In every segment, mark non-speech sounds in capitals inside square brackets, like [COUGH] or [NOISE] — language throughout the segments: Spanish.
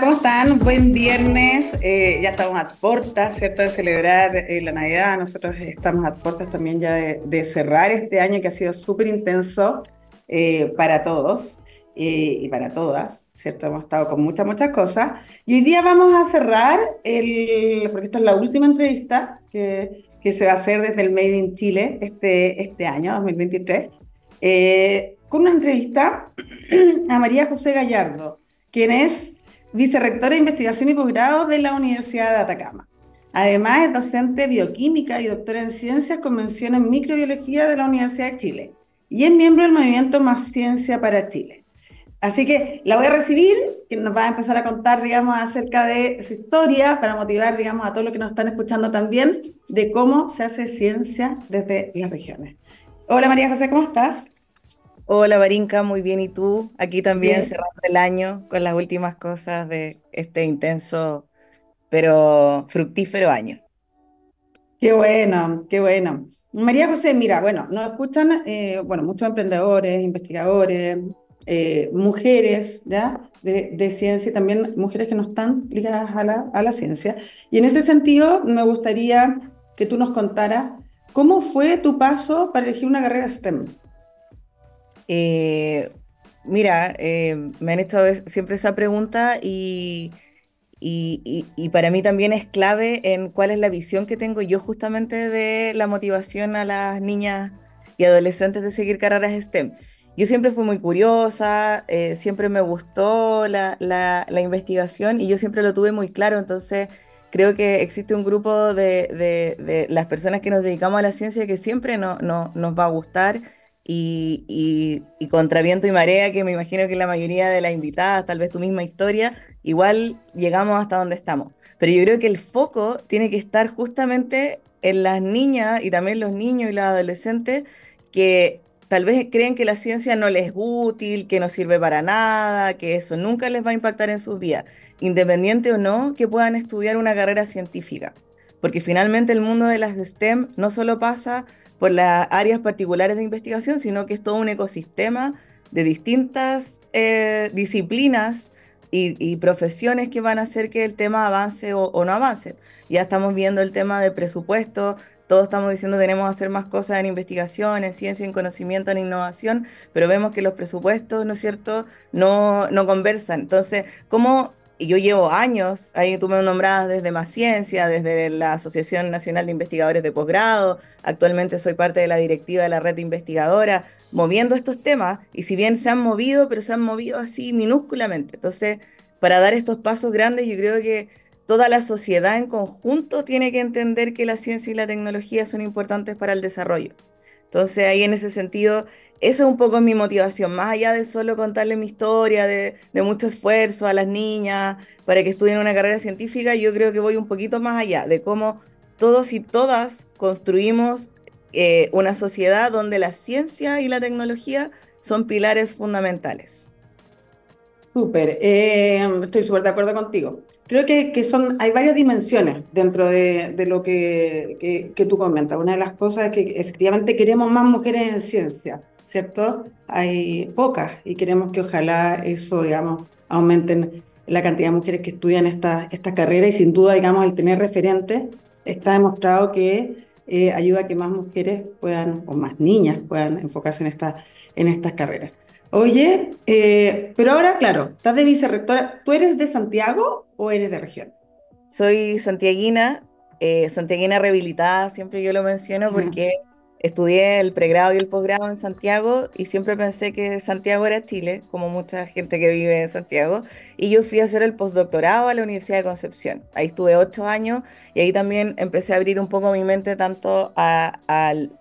¿cómo están? Buen viernes. Eh, ya estamos a puertas, ¿cierto?, de celebrar eh, la Navidad. Nosotros estamos a puertas también ya de, cerrar este año que ha sido súper intenso eh, para todos y para todas, ¿cierto? Hemos estado con muchas, muchas cosas. Y hoy día vamos a cerrar, el, porque esta es la última entrevista que, que se va a hacer desde el Made in Chile este, este año, 2023, con una entrevista [CLEARS THROAT] a María José Gallardo, quien es vicerrectora de investigación y posgrado de la Universidad de Atacama. Además, es docente de bioquímica y doctora en ciencias con mención en microbiología de la Universidad de Chile y es miembro del movimiento Más Ciencia para Chile. Así que la voy a recibir, que nos va a empezar a contar, digamos, acerca de su historia para motivar, digamos, a todos los que nos están escuchando también de cómo se hace ciencia desde las regiones. Hola María José, ¿cómo estás? Hola Barinka, muy bien. ¿Y tú? Aquí también cerrando el año con las últimas cosas de este intenso pero fructífero año. Qué bueno, qué bueno. María José, mira, bueno, nos escuchan, eh, bueno, muchos emprendedores, investigadores, eh, mujeres, ¿ya? De, ciencia y también mujeres que no están ligadas a la, a la ciencia. Y en ese sentido, me gustaría que tú nos contaras cómo fue tu paso para elegir una carrera STEM. Eh, mira, eh, me han hecho siempre esa pregunta y, y, para mí también es clave en cuál es la visión que tengo yo justamente de la motivación a las niñas y adolescentes de seguir carreras STEM. Yo siempre fui muy curiosa, eh, siempre me gustó la, la, investigación y yo siempre lo tuve muy claro, entonces creo que existe un grupo de, de, de las personas que nos dedicamos a la ciencia que siempre no, no, nos va a gustar y, y, contra viento y marea, que me imagino que la mayoría de las invitadas, tal vez tu misma historia, igual llegamos hasta donde estamos. Pero yo creo que el foco tiene que estar justamente en las niñas y también los niños y los adolescentes que tal vez creen que la ciencia no les es útil, que no sirve para nada, que eso nunca les va a impactar en sus vidas, independiente o no que puedan estudiar una carrera científica. Porque finalmente el mundo de las STEM no solo pasa por las áreas particulares de investigación, sino que es todo un ecosistema de distintas eh, disciplinas y, profesiones que van a hacer que el tema avance o, no avance. Ya estamos viendo el tema de presupuesto, todos estamos diciendo tenemos que hacer más cosas en investigación, en ciencia, en conocimiento, en innovación, pero vemos que los presupuestos, ¿no es cierto?, no, no conversan. Entonces, ¿cómo y yo llevo años, ahí tú me nombrabas desde Más Ciencia, desde la Asociación Nacional de Investigadores de Posgrado, actualmente soy parte de la directiva de la red investigadora, moviendo estos temas, y si bien se han movido, pero se han movido así minúsculamente. Entonces, para dar estos pasos grandes, yo creo que toda la sociedad en conjunto tiene que entender que la ciencia y la tecnología son importantes para el desarrollo. Entonces, ahí en ese sentido, esa es un poco mi motivación, más allá de solo contarle mi historia, de, mucho esfuerzo a las niñas para que estudien una carrera científica, yo creo que voy un poquito más allá de cómo todos y todas construimos eh, una sociedad donde la ciencia y la tecnología son pilares fundamentales. Súper, eh, estoy súper de acuerdo contigo. Creo que, hay varias dimensiones dentro de, de lo que, que, que, tú comentas. Una de las cosas es que efectivamente queremos más mujeres en ciencia. ¿Cierto? Hay pocas y queremos que ojalá eso, digamos, aumenten la cantidad de mujeres que estudian esta, esta carrera y sin duda, digamos, el tener referentes está demostrado que eh, ayuda a que más mujeres puedan, o más niñas puedan enfocarse en, esta, en estas carreras. Oye, eh, pero ahora, claro, estás de vicerrectora. ¿Tú eres de Santiago o eres de región? Soy santiaguina, eh, santiaguina rehabilitada, siempre yo lo menciono porque Estudié el pregrado y el posgrado en Santiago y siempre pensé que Santiago era Chile, como mucha gente que vive en Santiago. Y yo fui a hacer el postdoctorado a la Universidad de Concepción. Ahí estuve ocho años y ahí también empecé a abrir un poco mi mente tanto a,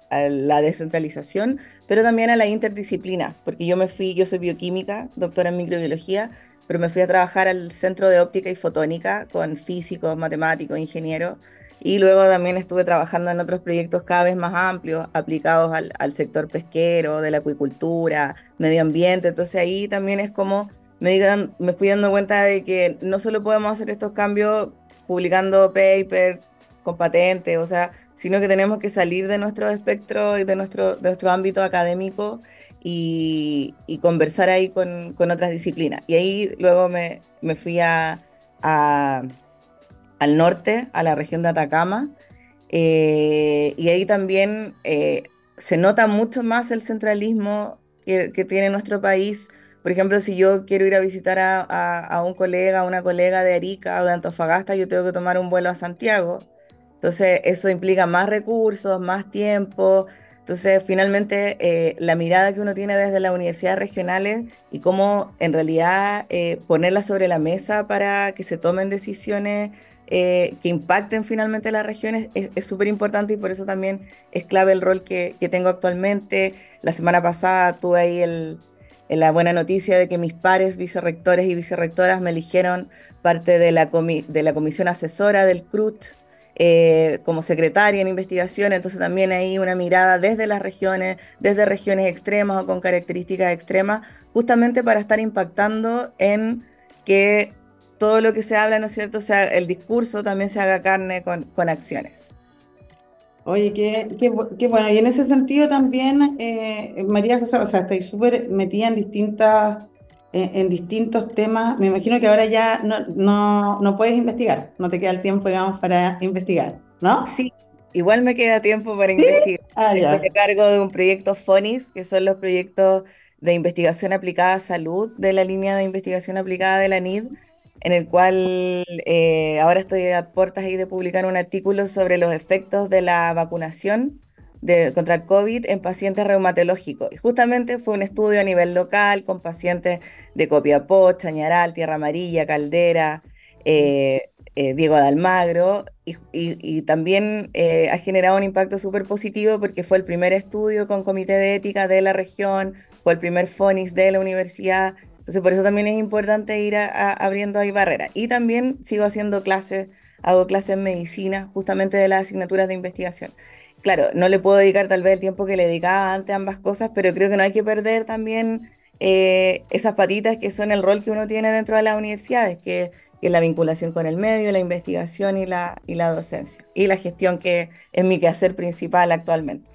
la descentralización, pero también a la interdisciplina, porque yo me fui, yo soy bioquímica, doctora en microbiología, pero me fui a trabajar al Centro de Óptica y Fotónica con físicos, matemáticos, ingenieros y luego también estuve trabajando en otros proyectos cada vez más amplios, aplicados al, sector pesquero, de la acuicultura, medio ambiente. Entonces ahí también es como me, me fui dando cuenta de que no solo podemos hacer estos cambios publicando paper con patentes, o sea, sino que tenemos que salir de nuestro espectro y de nuestro, de nuestro ámbito académico y, conversar ahí con, con, otras disciplinas. Y ahí luego me, me fui a al norte, a la región de Atacama, eh, y ahí también eh, se nota mucho más el centralismo que, tiene nuestro país. Por ejemplo, si yo quiero ir a visitar a, a, un colega, a una colega de Arica o de Antofagasta, yo tengo que tomar un vuelo a Santiago. Entonces, eso implica más recursos, más tiempo. Entonces, finalmente, eh, la mirada que uno tiene desde las universidades regionales y cómo en realidad eh, ponerla sobre la mesa para que se tomen decisiones eh, que impacten finalmente las regiones es súper importante y por eso también es clave el rol que, tengo actualmente. La semana pasada tuve ahí el, la buena noticia de que mis pares vicerrectores y vicerrectoras me eligieron parte de la, comisión asesora del CRUT eh, como secretaria en investigación, entonces también hay una mirada desde las regiones, desde regiones extremas o con características extremas, justamente para estar impactando en que todo lo que se habla, ¿no es cierto?, sea, el discurso también se haga carne con, con acciones. Oye, qué, qué, qué, bueno. Y en ese sentido también, eh, María José, o sea, estoy súper metida en distintas, en, distintos temas. Me imagino que ahora ya no, no, no, puedes investigar, no te queda el tiempo, digamos, para investigar, ¿no? Sí, igual me queda tiempo para investigar. Ah, estoy a cargo de un proyecto FONIS, que son los proyectos de investigación aplicada a salud de la línea de investigación aplicada de la NID en el cual eh, ahora estoy a puertas de publicar un artículo sobre los efectos de la vacunación de, contra el COVID en pacientes reumatológicos. Y justamente fue un estudio a nivel local con pacientes de Copiapó, Chañaral, Tierra Amarilla, Caldera, eh, eh, Diego de Almagro, y, y también ha generado un impacto súper positivo porque fue el primer estudio con comité de ética de la región, fue el primer FONIS de la universidad, entonces, por eso también es importante ir abriendo ahí barreras. Y también sigo haciendo clases, hago clases en medicina, justamente de las asignaturas de investigación. Claro, no le puedo dedicar tal vez el tiempo que le dedicaba antes a ambas cosas, pero creo que no hay que perder también eh, esas patitas que son el rol que uno tiene dentro de las universidades, que, es la vinculación con el medio, la investigación y la, y la docencia, y la gestión que es mi quehacer principal actualmente.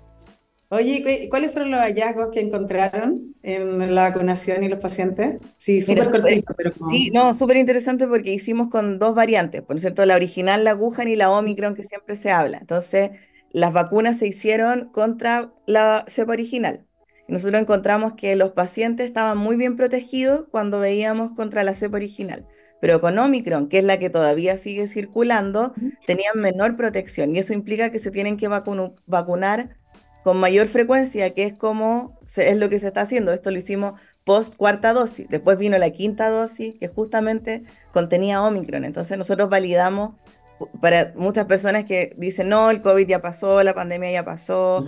Oye, ¿cuáles fueron los hallazgos que encontraron en la vacunación y los pacientes? Sí, súper cortito, pero Sí, no, súper interesante porque hicimos con dos variantes, por cierto, la original, la Wuhan y la Omicron, que siempre se habla. Entonces, las vacunas se hicieron contra la cepa original. nosotros encontramos que los pacientes estaban muy bien protegidos cuando veíamos contra la cepa original. Pero con Omicron, que es la que todavía sigue circulando, tenían menor protección. Y eso implica que se tienen que vacunar con mayor frecuencia, que es como es lo que se está haciendo. Esto lo hicimos post cuarta dosis. Después vino la quinta dosis, que justamente contenía Omicron. Entonces nosotros validamos para muchas personas que dicen, no, el COVID ya pasó, la pandemia ya pasó.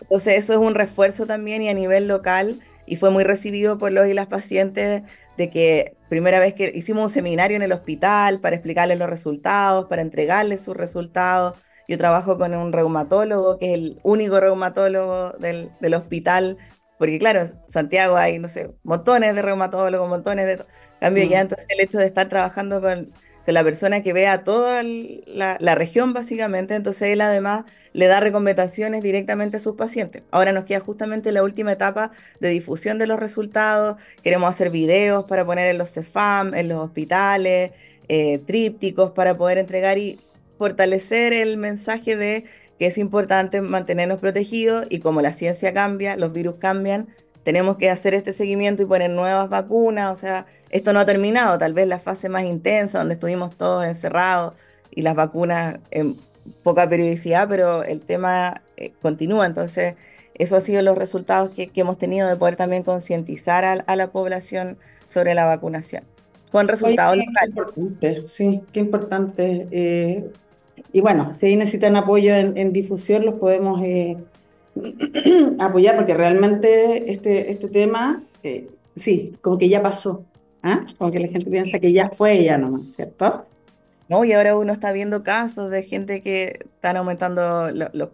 entonces eso es un refuerzo también y a nivel local, y fue muy recibido por los y las pacientes de que primera vez que hicimos un seminario en el hospital para explicarles los resultados, para entregarles sus resultados yo trabajo con un reumatólogo, que es el único reumatólogo del, hospital, porque claro, Santiago hay, no sé, montones de reumatólogos, montones de... Cambio ya, mm. entonces el hecho de estar trabajando con, la persona que vea toda la, región básicamente, entonces él además le da recomendaciones directamente a sus pacientes. Ahora nos queda justamente la última etapa de difusión de los resultados, queremos hacer videos para poner en los CEFAM, en los hospitales, eh, trípticos para poder entregar y fortalecer el mensaje de que es importante mantenernos protegidos y como la ciencia cambia, los virus cambian, tenemos que hacer este seguimiento y poner nuevas vacunas, o sea, esto no ha terminado, tal vez la fase más intensa donde estuvimos todos encerrados y las vacunas en poca periodicidad, pero el tema eh, continúa, entonces eso ha sido los resultados que, hemos tenido de poder también concientizar a, la población sobre la vacunación, con resultados locales. sí, qué importante. Eh, y bueno, si necesitan apoyo en, difusión, los podemos eh, [CLEARS THROAT] apoyar porque realmente este, este tema, eh, sí, como que ya pasó. ¿ah? Como que la gente piensa que ya fue ya nomás, ¿cierto? No, y ahora uno está viendo casos de gente que están aumentando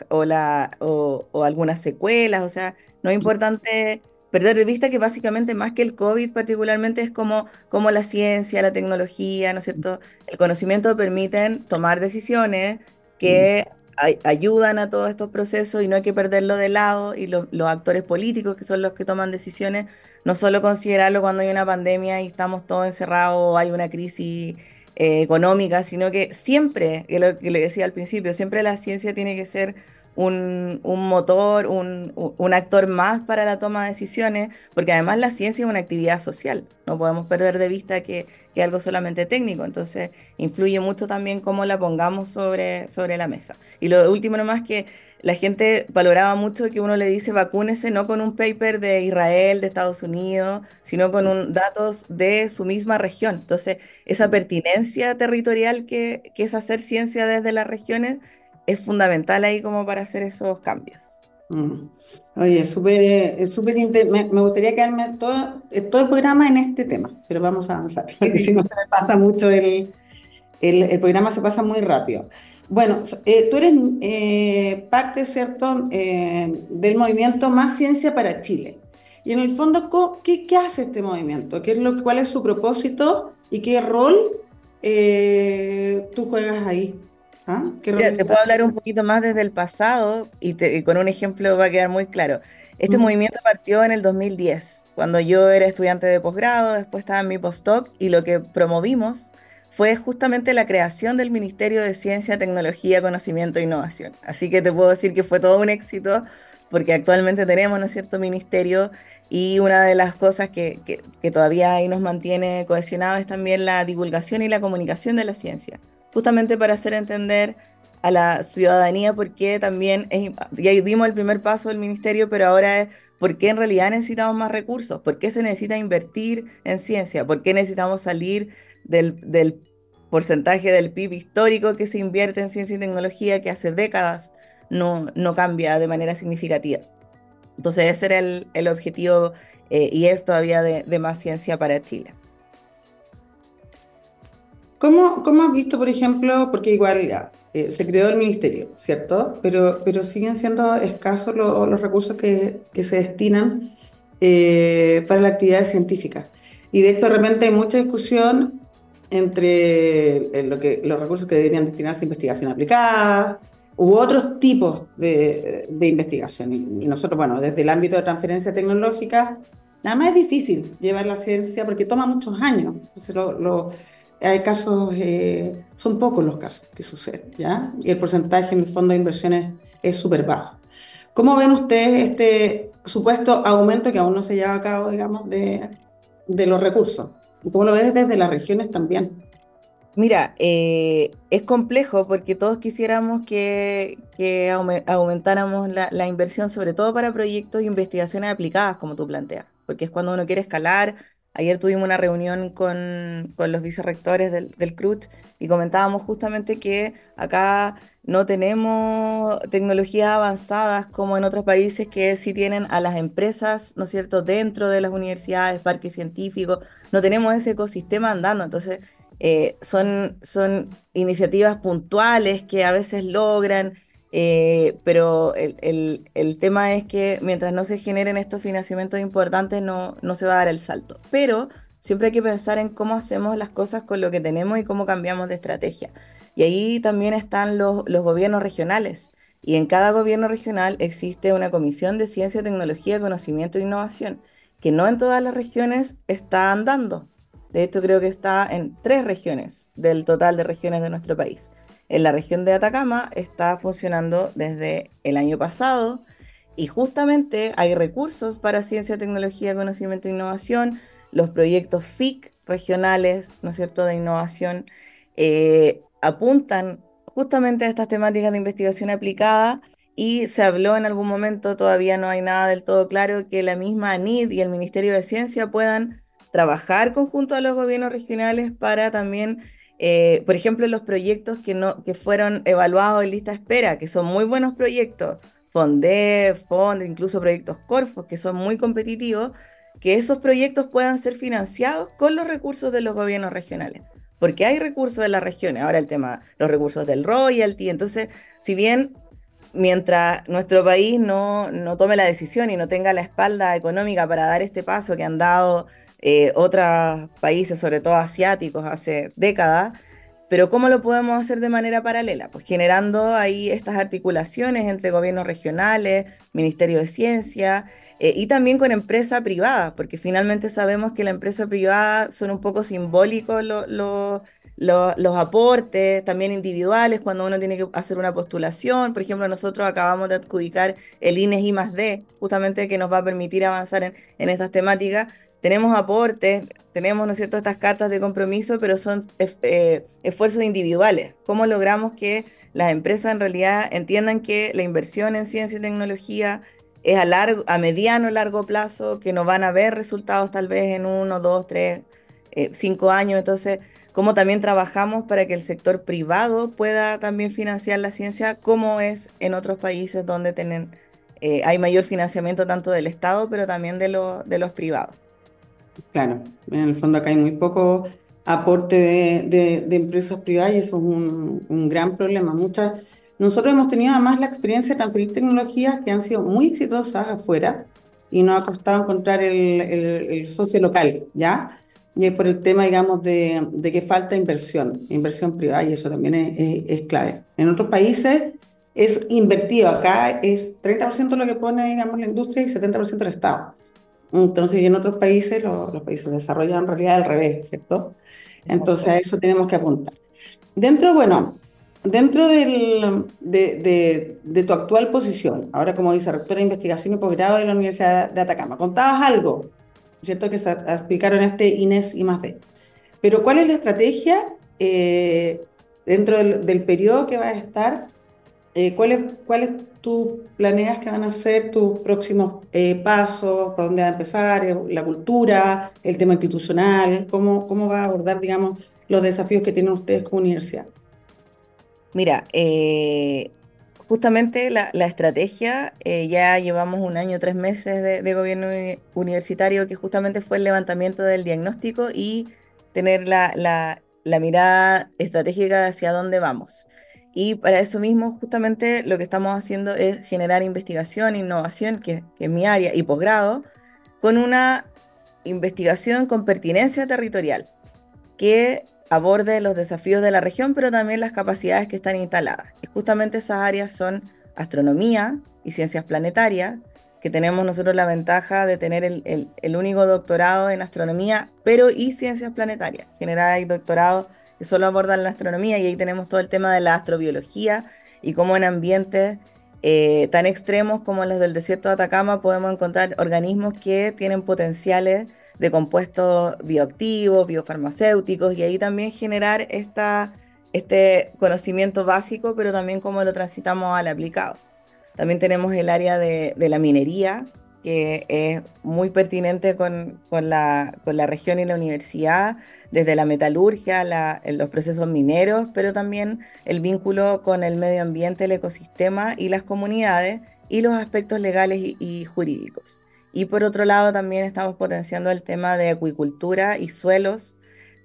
o, la, o, o algunas secuelas, o sea, no es importante perder de vista que básicamente más que el COVID particularmente es como, como la ciencia, la tecnología, ¿no es cierto? El conocimiento permiten tomar decisiones que ayudan a todos estos procesos y no hay que perderlo de lado y los actores políticos que son los que toman decisiones, no solo considerarlo cuando hay una pandemia y estamos todos encerrados o hay una crisis eh, económica, sino que siempre, que lo que le decía al principio, siempre la ciencia tiene que ser un, motor, un, actor más para la toma de decisiones, porque además la ciencia es una actividad social, no podemos perder de vista que, es algo solamente técnico, entonces influye mucho también cómo la pongamos sobre, sobre la mesa. Y lo último nomás que la gente valoraba mucho que uno le dice vacúnese no con un paper de Israel, de Estados Unidos, sino con un, datos de su misma región. Entonces, esa pertinencia territorial que, que es hacer ciencia desde las regiones es fundamental ahí como para hacer esos cambios. Mm. Oye, súper, súper me, me, gustaría quedarme todo, todo el programa en este tema, pero vamos a avanzar, [LAUGHS] si no se pasa mucho el, el, el, programa se pasa muy rápido. Bueno, eh, tú eres eh, parte, ¿cierto?, eh, del movimiento Más Ciencia para Chile. Y en el fondo, ¿qué, qué hace este movimiento? ¿Qué es lo, ¿Cuál es su propósito y qué rol tú juegas ahí? ¿Ah? te puedo hablar un poquito más desde el pasado y, con un ejemplo va a quedar muy claro. Este movimiento partió en el 2010, cuando yo era estudiante de posgrado, después estaba en mi postdoc y lo que promovimos fue justamente la creación del Ministerio de Ciencia, Tecnología, Conocimiento e Innovación. Así que te puedo decir que fue todo un éxito porque actualmente tenemos, ¿no es cierto?, ministerio y una de las cosas que, que, que todavía ahí nos mantiene cohesionados es también la divulgación y la comunicación de la ciencia justamente para hacer entender a la ciudadanía por qué también, ya dimos el primer paso del ministerio, pero ahora es por qué en realidad necesitamos más recursos, por qué se necesita invertir en ciencia, por qué necesitamos salir del, porcentaje del PIB histórico que se invierte en ciencia y tecnología que hace décadas no, no cambia de manera significativa. Entonces ese era el, objetivo eh, y es todavía de, de más ciencia para Chile. ¿Cómo, ¿Cómo, has visto, por ejemplo, porque igual ya eh, se creó el ministerio, ¿cierto? Pero, pero siguen siendo escasos los recursos que, se destinan eh, para la actividad científica. Y de esto de repente hay mucha discusión entre eh, los recursos que deberían destinarse a investigación aplicada u otros tipos de, de investigación. Y, nosotros, bueno, desde el ámbito de transferencia tecnológica, nada más es difícil llevar la ciencia porque toma muchos años. Entonces, lo hay casos, eh, son pocos los casos que suceden, ¿ya? Y el porcentaje en el fondo de inversiones es súper bajo. ¿Cómo ven ustedes este supuesto aumento que aún no se lleva a cabo, digamos, de, los recursos? ¿Y cómo lo ves desde las regiones también? Mira, eh, es complejo porque todos quisiéramos que, aumentáramos la, la, inversión, sobre todo para proyectos de investigaciones aplicadas, como tú planteas, porque es cuando uno quiere escalar, Ayer tuvimos una reunión con, los vicerrectores del, del CRUT y comentábamos justamente que acá no tenemos tecnologías avanzadas como en otros países que sí tienen a las empresas, ¿no es cierto?, dentro de las universidades, parques científicos, no tenemos ese ecosistema andando, entonces eh, son, son iniciativas puntuales que a veces logran eh, pero el, tema es que mientras no se generen estos financiamientos importantes no, no se va a dar el salto. Pero siempre hay que pensar en cómo hacemos las cosas con lo que tenemos y cómo cambiamos de estrategia. Y ahí también están los, los gobiernos regionales. Y en cada gobierno regional existe una comisión de ciencia, tecnología, conocimiento e innovación, que no en todas las regiones está andando. De hecho, creo que está en tres regiones del total de regiones de nuestro país en la región de Atacama está funcionando desde el año pasado y justamente hay recursos para ciencia, tecnología, conocimiento e innovación, los proyectos FIC regionales, ¿no es cierto?, de innovación, eh, apuntan justamente a estas temáticas de investigación aplicada y se habló en algún momento, todavía no hay nada del todo claro, que la misma ANID y el Ministerio de Ciencia puedan trabajar conjunto a los gobiernos regionales para también eh, por ejemplo, los proyectos que, no, que fueron evaluados en lista de espera, que son muy buenos proyectos, FONDE, FONDE, incluso proyectos Corfos, que son muy competitivos, que esos proyectos puedan ser financiados con los recursos de los gobiernos regionales. Porque hay recursos de las regiones. Ahora el tema, los recursos del royalty. Entonces, si bien mientras nuestro país no, no tome la decisión y no tenga la espalda económica para dar este paso que han dado eh, otros países, sobre todo asiáticos, hace décadas, Pero ¿cómo lo podemos hacer de manera paralela? Pues generando ahí estas articulaciones entre gobiernos regionales, Ministerio de Ciencia eh, y también con empresa privada, porque finalmente sabemos que la empresa privada son un poco simbólicos los aportes, también individuales, cuando uno tiene que hacer una postulación. Por ejemplo, nosotros acabamos de adjudicar el INES I más D, justamente que nos va a permitir avanzar en, en estas temáticas tenemos aportes, tenemos, ¿no cierto?, estas cartas de compromiso, pero son eh, esfuerzos individuales. ¿Cómo logramos que las empresas en realidad entiendan que la inversión en ciencia y tecnología es a, largo, a mediano, largo plazo, que no van a ver resultados tal vez en uno, dos, tres, eh, cinco años? Entonces, ¿cómo también trabajamos para que el sector privado pueda también financiar la ciencia, como es en otros países donde tienen, eh, hay mayor financiamiento tanto del Estado, pero también de, de los privados? Claro, en el fondo acá hay muy poco aporte de, empresas privadas y eso es un, gran problema. Muchas, nosotros hemos tenido además la experiencia de transferir tecnologías que han sido muy exitosas afuera y nos ha costado encontrar el, socio local, ¿ya? Y es por el tema, digamos, de, que falta inversión, inversión privada, y eso también es, es clave. En otros países es invertido, acá es 30% lo que pone, digamos, la industria y 70% el Estado. Entonces, en otros países, los, países desarrollados en realidad al revés, ¿cierto? Entonces, a eso tenemos que apuntar. Dentro, bueno, dentro del, de, de, tu actual posición, ahora como vicerrectora de investigación y posgrado de la Universidad de Atacama, contabas algo, ¿cierto? Que se explicaron este INES y más D. Pero, ¿cuál es la estrategia eh, dentro del, del periodo que va a estar eh, ¿cuáles, ¿Cuáles tú planeas que van a ser tus próximos eh, pasos? ¿Por dónde va a empezar? Eh, ¿La cultura? ¿El tema institucional? ¿Cómo, cómo va a abordar, digamos, los desafíos que tienen ustedes como universidad? Mira, justamente la, la estrategia, ya llevamos un año, tres meses de, gobierno universitario, que justamente fue el levantamiento del diagnóstico y tener la, la, la mirada estratégica hacia dónde vamos. Y para eso mismo, justamente lo que estamos haciendo es generar investigación, innovación, que, es mi área, y posgrado, con una investigación con pertinencia territorial, que aborde los desafíos de la región, pero también las capacidades que están instaladas. Y justamente esas áreas son astronomía y ciencias planetarias, que tenemos nosotros la ventaja de tener el, el único doctorado en astronomía, pero y ciencias planetarias. Generar hay doctorado que solo abordan la astronomía y ahí tenemos todo el tema de la astrobiología y cómo en ambientes eh, tan extremos como los del desierto de Atacama podemos encontrar organismos que tienen potenciales de compuestos bioactivos, biofarmacéuticos y ahí también generar esta, este conocimiento básico, pero también cómo lo transitamos al aplicado. También tenemos el área de, de la minería, que es muy pertinente con, con, la, con, la, región y la universidad, desde la metalurgia, la, los procesos mineros, pero también el vínculo con el medio ambiente, el ecosistema y las comunidades y los aspectos legales y, jurídicos. Y por otro lado, también estamos potenciando el tema de acuicultura y suelos,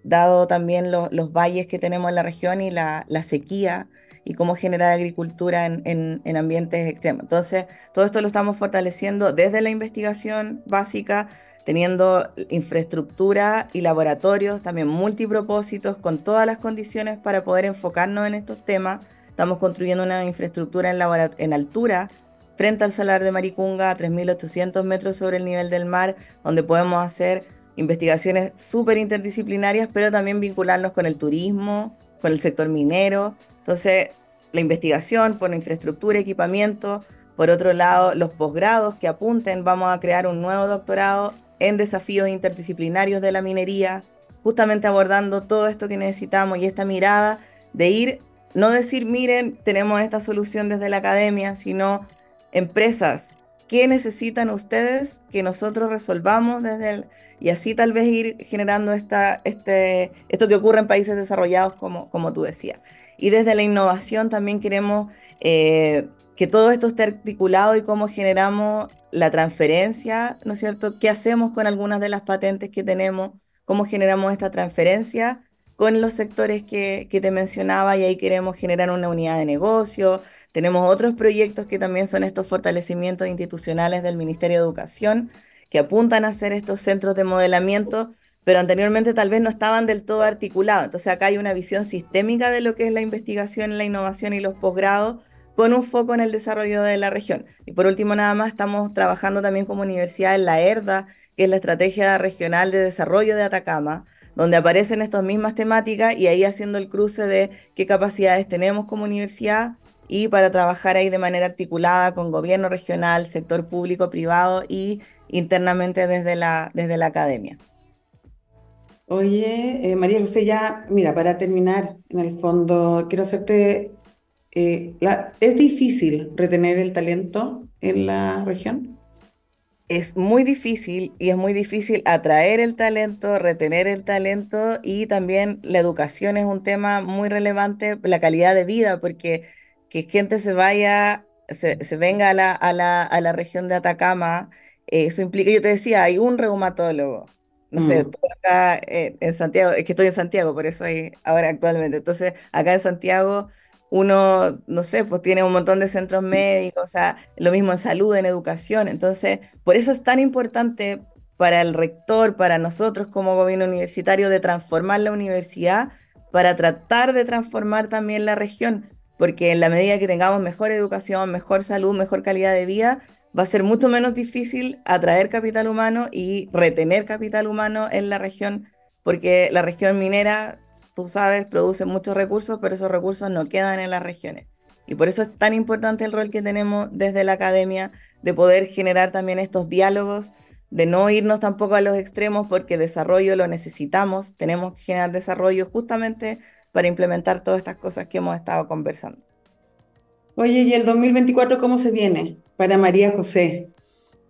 dado también los valles que tenemos en la región y la, la sequía y cómo generar agricultura en, en, ambientes extremos. Entonces, todo esto lo estamos fortaleciendo desde la investigación básica, teniendo infraestructura y laboratorios también multipropósitos con todas las condiciones para poder enfocarnos en estos temas. Estamos construyendo una infraestructura en, en altura frente al Salar de Maricunga a 3.800 metros sobre el nivel del mar, donde podemos hacer investigaciones súper interdisciplinarias, pero también vincularnos con el turismo, con el sector minero, entonces, la investigación por infraestructura, equipamiento, por otro lado, los posgrados que apunten, vamos a crear un nuevo doctorado en desafíos interdisciplinarios de la minería, justamente abordando todo esto que necesitamos y esta mirada de ir, no decir, miren, tenemos esta solución desde la academia, sino empresas, ¿qué necesitan ustedes que nosotros resolvamos desde el... Y así tal vez ir generando esta, este, esto que ocurre en países desarrollados, como, como tú decías. Y desde la innovación también queremos eh, que todo esto esté articulado y cómo generamos la transferencia, ¿no es cierto? ¿Qué hacemos con algunas de las patentes que tenemos? ¿Cómo generamos esta transferencia con los sectores que, que te mencionaba? Y ahí queremos generar una unidad de negocio. Tenemos otros proyectos que también son estos fortalecimientos institucionales del Ministerio de Educación, que apuntan a hacer estos centros de modelamiento pero anteriormente tal vez no estaban del todo articulados. Entonces acá hay una visión sistémica de lo que es la investigación, la innovación y los posgrados con un foco en el desarrollo de la región. Y por último, nada más, estamos trabajando también como universidad en la ERDA, que es la Estrategia Regional de Desarrollo de Atacama, donde aparecen estas mismas temáticas y ahí haciendo el cruce de qué capacidades tenemos como universidad y para trabajar ahí de manera articulada con gobierno regional, sector público, privado y internamente desde la, desde la academia. Oye, eh, María José, ya, mira, para terminar, en el fondo, quiero hacerte, eh, ¿es difícil retener el talento en la región? Es muy difícil y es muy difícil atraer el talento, retener el talento y también la educación es un tema muy relevante, la calidad de vida, porque que gente se vaya, se, venga a la, a, la, a la región de Atacama, eso implica, yo te decía, hay un reumatólogo, no sé, mm. acá eh, en Santiago, es que estoy en Santiago, por eso hay ahora actualmente. Entonces, acá en Santiago uno, no sé, pues tiene un montón de centros médicos, o sea, lo mismo en salud, en educación. Entonces, por eso es tan importante para el rector, para nosotros como gobierno universitario, de transformar la universidad para tratar de transformar también la región, porque en la medida que tengamos mejor educación, mejor salud, mejor calidad de vida, va a ser mucho menos difícil atraer capital humano y retener capital humano en la región, porque la región minera, tú sabes, produce muchos recursos, pero esos recursos no quedan en las regiones. Y por eso es tan importante el rol que tenemos desde la academia de poder generar también estos diálogos, de no irnos tampoco a los extremos, porque desarrollo lo necesitamos, tenemos que generar desarrollo justamente para implementar todas estas cosas que hemos estado conversando. Oye, ¿y el 2024 cómo se viene para María José?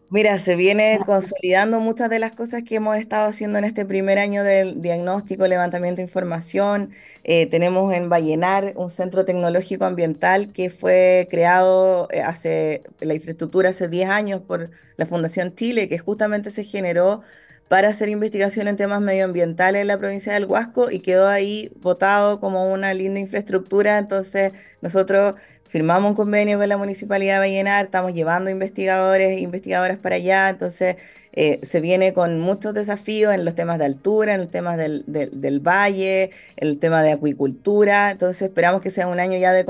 Mira, se viene consolidando muchas de las cosas que hemos estado haciendo en este primer año del diagnóstico, levantamiento de información. Eh, tenemos en Vallenar un centro tecnológico ambiental que fue creado eh, hace la infraestructura hace 10 años por la Fundación Chile, que justamente se generó para hacer investigación en temas medioambientales en la provincia del Huasco y quedó ahí votado como una linda infraestructura. Entonces, nosotros firmamos un convenio con la Municipalidad de Vallenar, estamos llevando investigadores e investigadoras para allá, entonces eh, se viene con muchos desafíos en los temas de altura, en los temas del, del, valle, en el tema de acuicultura, entonces esperamos que sea un año ya de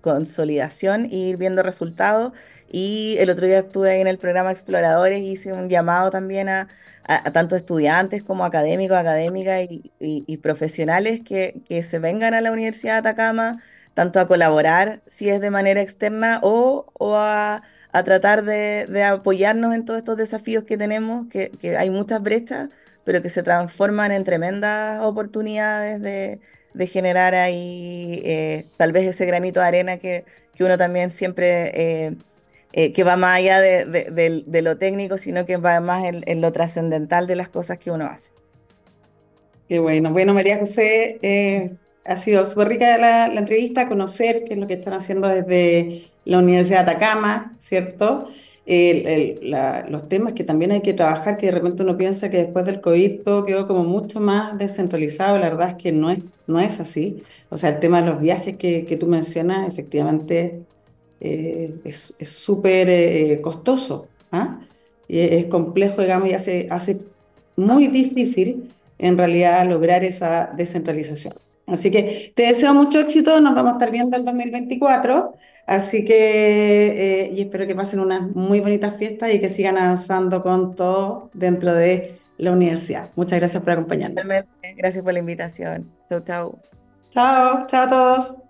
consolidación y ir viendo resultados. Y el otro día estuve ahí en el programa Exploradores y hice un llamado también a, a, tanto estudiantes como académicos, académicas y, y, profesionales que, que se vengan a la Universidad de Atacama tanto a colaborar si es de manera externa o, a, tratar de, apoyarnos en todos estos desafíos que tenemos, que, hay muchas brechas, pero que se transforman en tremendas oportunidades de, generar ahí eh, tal vez ese granito de arena que, uno también siempre... Eh, eh, que va más allá de, lo técnico, sino que va más en, lo trascendental de las cosas que uno hace. Qué bueno. Bueno, María José, ha sido súper rica la, entrevista, conocer qué es lo que están haciendo desde la Universidad de Atacama, ¿cierto? los temas que también hay que trabajar, que de repente uno piensa que después del COVID quedó como mucho más descentralizado, la verdad es que no es, no es así. O sea, el tema de los viajes que, que tú mencionas, efectivamente, eh, es súper eh, costoso, ¿ah? y es complejo, digamos, y hace, hace muy difícil en realidad lograr esa descentralización. Así que te deseo mucho éxito, nos vamos a estar viendo el 2024, así que eh, y espero que pasen unas muy bonitas fiestas y que sigan avanzando con todo dentro de la universidad. Muchas gracias por acompañarnos. Gracias por la invitación. Chau, chau. Chao, chao a todos.